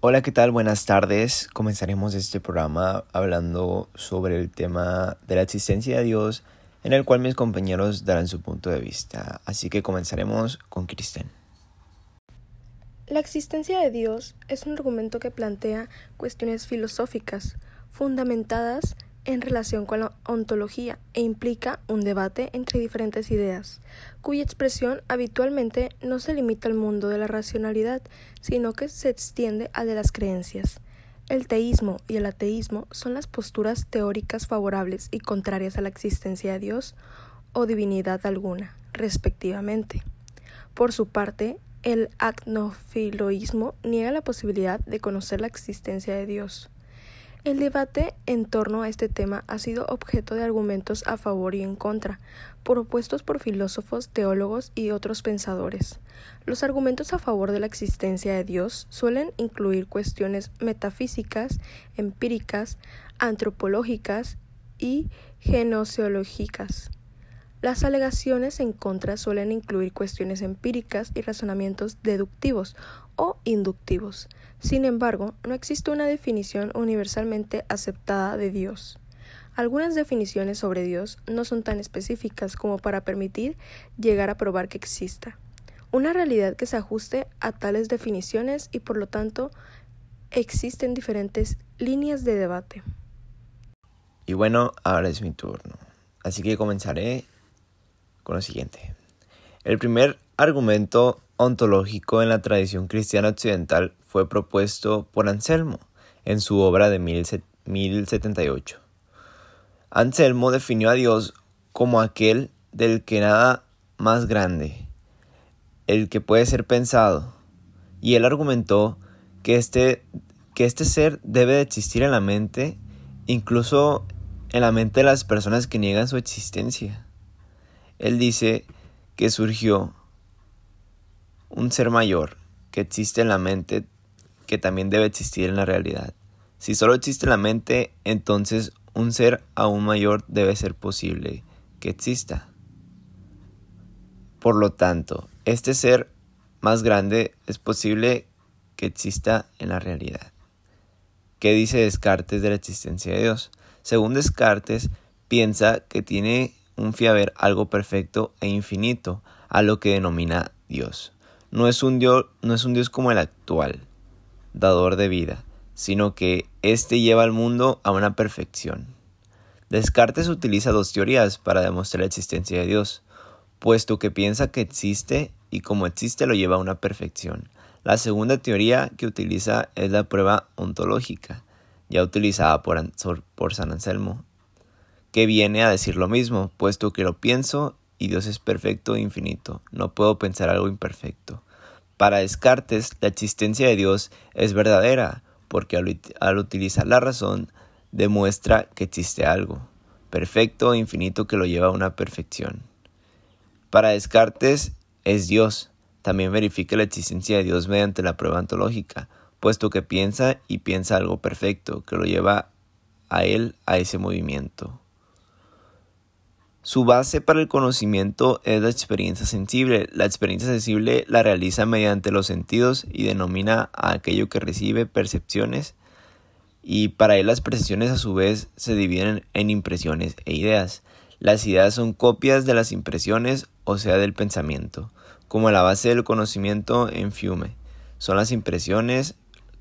Hola, ¿qué tal? Buenas tardes. Comenzaremos este programa hablando sobre el tema de la existencia de Dios, en el cual mis compañeros darán su punto de vista. Así que comenzaremos con Kristen. La existencia de Dios es un argumento que plantea cuestiones filosóficas, fundamentadas en relación con la ontología e implica un debate entre diferentes ideas, cuya expresión habitualmente no se limita al mundo de la racionalidad, sino que se extiende al de las creencias. El teísmo y el ateísmo son las posturas teóricas favorables y contrarias a la existencia de Dios o divinidad alguna, respectivamente. Por su parte, el agnofiloísmo niega la posibilidad de conocer la existencia de Dios. El debate en torno a este tema ha sido objeto de argumentos a favor y en contra, propuestos por filósofos, teólogos y otros pensadores. Los argumentos a favor de la existencia de Dios suelen incluir cuestiones metafísicas, empíricas, antropológicas y genoseológicas. Las alegaciones en contra suelen incluir cuestiones empíricas y razonamientos deductivos o inductivos. Sin embargo, no existe una definición universalmente aceptada de Dios. Algunas definiciones sobre Dios no son tan específicas como para permitir llegar a probar que exista. Una realidad que se ajuste a tales definiciones y por lo tanto existen diferentes líneas de debate. Y bueno, ahora es mi turno. Así que comenzaré con lo siguiente. El primer argumento ontológico en la tradición cristiana occidental fue propuesto por Anselmo en su obra de 1078. Anselmo definió a Dios como aquel del que nada más grande, el que puede ser pensado, y él argumentó que este, que este ser debe de existir en la mente, incluso en la mente de las personas que niegan su existencia. Él dice que surgió un ser mayor que existe en la mente que también debe existir en la realidad. Si solo existe la mente, entonces un ser aún mayor debe ser posible que exista. Por lo tanto, este ser más grande es posible que exista en la realidad. ¿Qué dice Descartes de la existencia de Dios? Según Descartes, piensa que tiene un fiaber algo perfecto e infinito, a lo que denomina Dios. No es un Dios, no es un Dios como el actual, dador de vida, sino que éste lleva al mundo a una perfección. Descartes utiliza dos teorías para demostrar la existencia de Dios, puesto que piensa que existe y como existe lo lleva a una perfección. La segunda teoría que utiliza es la prueba ontológica, ya utilizada por, por San Anselmo que viene a decir lo mismo, puesto que lo pienso y Dios es perfecto e infinito, no puedo pensar algo imperfecto. Para Descartes, la existencia de Dios es verdadera, porque al, utilizar la razón demuestra que existe algo, perfecto e infinito que lo lleva a una perfección. Para Descartes es Dios, también verifica la existencia de Dios mediante la prueba ontológica, puesto que piensa y piensa algo perfecto, que lo lleva a él a ese movimiento. Su base para el conocimiento es la experiencia sensible. La experiencia sensible la realiza mediante los sentidos y denomina a aquello que recibe percepciones y para él las percepciones a su vez se dividen en impresiones e ideas. Las ideas son copias de las impresiones, o sea, del pensamiento, como la base del conocimiento en Fiume. Son las impresiones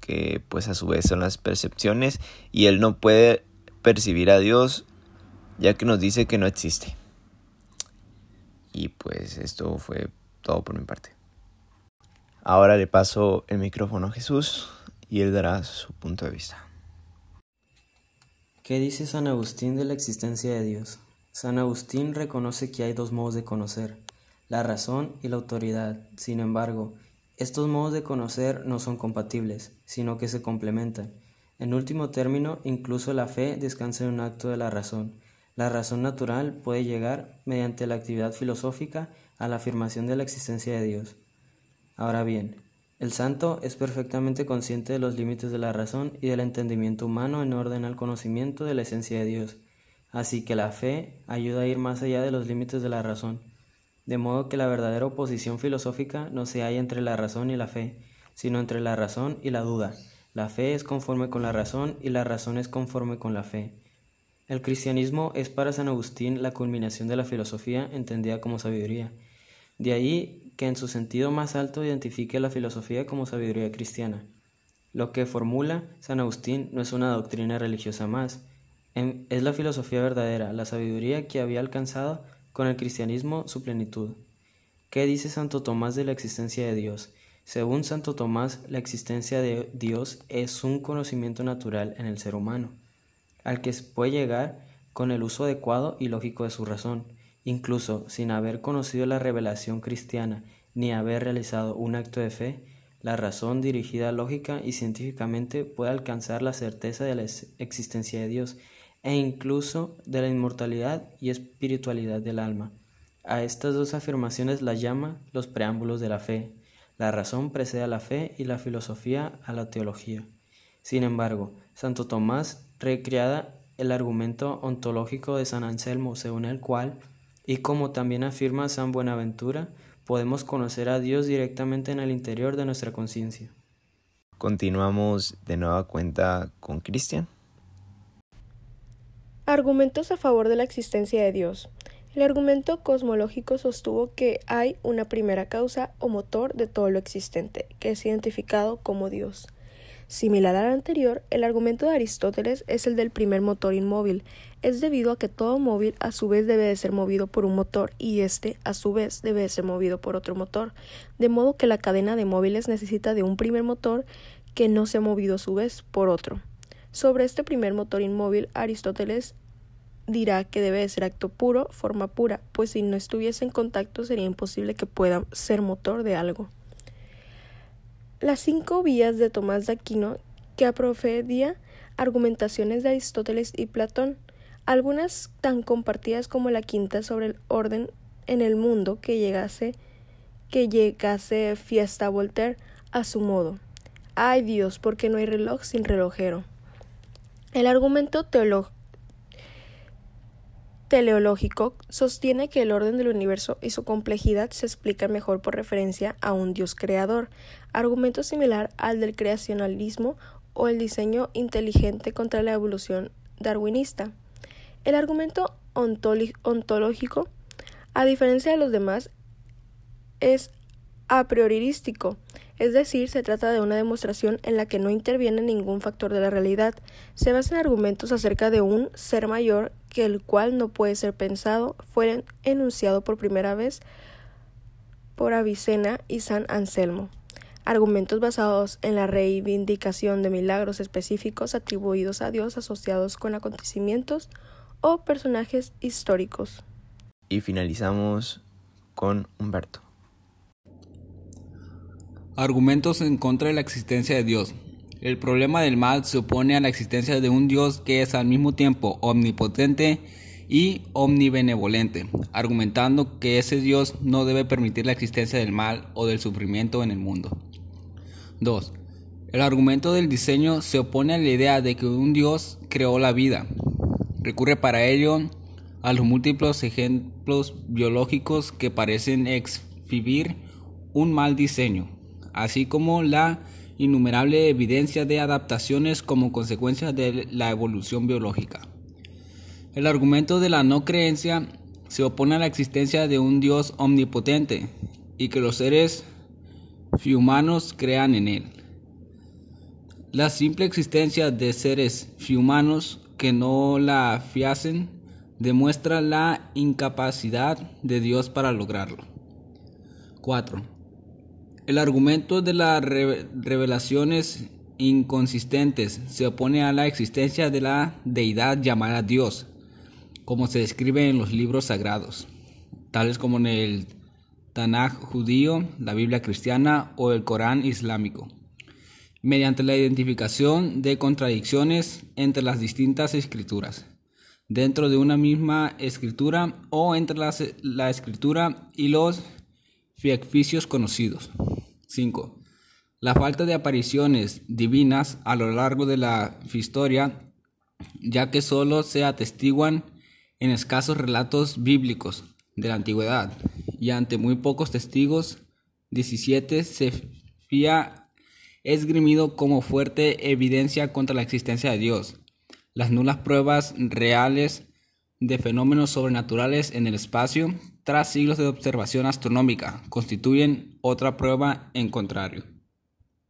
que pues a su vez son las percepciones y él no puede percibir a Dios ya que nos dice que no existe. Y pues esto fue todo por mi parte. Ahora le paso el micrófono a Jesús y él dará su punto de vista. ¿Qué dice San Agustín de la existencia de Dios? San Agustín reconoce que hay dos modos de conocer, la razón y la autoridad. Sin embargo, estos modos de conocer no son compatibles, sino que se complementan. En último término, incluso la fe descansa en un acto de la razón, la razón natural puede llegar, mediante la actividad filosófica, a la afirmación de la existencia de Dios. Ahora bien, el santo es perfectamente consciente de los límites de la razón y del entendimiento humano en orden al conocimiento de la esencia de Dios, así que la fe ayuda a ir más allá de los límites de la razón, de modo que la verdadera oposición filosófica no se halla entre la razón y la fe, sino entre la razón y la duda, La fe es conforme con la razón y la razón es conforme con la fe. El cristianismo es para San Agustín la culminación de la filosofía entendida como sabiduría. De ahí que en su sentido más alto identifique la filosofía como sabiduría cristiana. Lo que formula San Agustín no es una doctrina religiosa más, es la filosofía verdadera, la sabiduría que había alcanzado con el cristianismo su plenitud. ¿Qué dice Santo Tomás de la existencia de Dios? Según Santo Tomás, la existencia de Dios es un conocimiento natural en el ser humano al que puede llegar con el uso adecuado y lógico de su razón, incluso sin haber conocido la revelación cristiana ni haber realizado un acto de fe, la razón dirigida lógica y científicamente puede alcanzar la certeza de la existencia de Dios e incluso de la inmortalidad y espiritualidad del alma. A estas dos afirmaciones las llama los preámbulos de la fe. La razón precede a la fe y la filosofía a la teología. Sin embargo, Santo Tomás recreada el argumento ontológico de San Anselmo, según el cual, y como también afirma San Buenaventura, podemos conocer a Dios directamente en el interior de nuestra conciencia. Continuamos de nueva cuenta con Cristian. Argumentos a favor de la existencia de Dios. El argumento cosmológico sostuvo que hay una primera causa o motor de todo lo existente, que es identificado como Dios. Similar al anterior, el argumento de Aristóteles es el del primer motor inmóvil. Es debido a que todo móvil a su vez debe de ser movido por un motor y este a su vez debe de ser movido por otro motor, de modo que la cadena de móviles necesita de un primer motor que no se ha movido a su vez por otro. Sobre este primer motor inmóvil, Aristóteles dirá que debe de ser acto puro, forma pura, pues si no estuviese en contacto sería imposible que pueda ser motor de algo. Las cinco vías de Tomás de Aquino que aprofedía argumentaciones de Aristóteles y Platón, algunas tan compartidas como la quinta sobre el orden en el mundo que llegase que llegase fiesta Voltaire a su modo. Ay Dios, porque no hay reloj sin relojero. El argumento teológico teleológico sostiene que el orden del universo y su complejidad se explican mejor por referencia a un Dios creador, argumento similar al del creacionalismo o el diseño inteligente contra la evolución darwinista. El argumento ontológico, a diferencia de los demás, es a priorístico, es decir, se trata de una demostración en la que no interviene ningún factor de la realidad. Se basa en argumentos acerca de un ser mayor que el cual no puede ser pensado, fue enunciado por primera vez por Avicena y San Anselmo. Argumentos basados en la reivindicación de milagros específicos atribuidos a Dios asociados con acontecimientos o personajes históricos. Y finalizamos con Humberto. Argumentos en contra de la existencia de Dios. El problema del mal se opone a la existencia de un Dios que es al mismo tiempo omnipotente y omnibenevolente, argumentando que ese Dios no debe permitir la existencia del mal o del sufrimiento en el mundo. 2. El argumento del diseño se opone a la idea de que un Dios creó la vida. Recurre para ello a los múltiples ejemplos biológicos que parecen exhibir un mal diseño así como la innumerable evidencia de adaptaciones como consecuencia de la evolución biológica. El argumento de la no creencia se opone a la existencia de un Dios omnipotente y que los seres humanos crean en él. La simple existencia de seres humanos que no la fiasen demuestra la incapacidad de Dios para lograrlo. 4. El argumento de las revelaciones inconsistentes se opone a la existencia de la deidad llamada Dios, como se describe en los libros sagrados, tales como en el Tanaj judío, la Biblia cristiana o el Corán islámico, mediante la identificación de contradicciones entre las distintas escrituras, dentro de una misma escritura o entre la escritura y los ficticios conocidos. 5. La falta de apariciones divinas a lo largo de la historia, ya que solo se atestiguan en escasos relatos bíblicos de la antigüedad y ante muy pocos testigos. 17. Se fía esgrimido como fuerte evidencia contra la existencia de Dios. Las nulas pruebas reales de fenómenos sobrenaturales en el espacio, tras siglos de observación astronómica, constituyen otra prueba en contrario.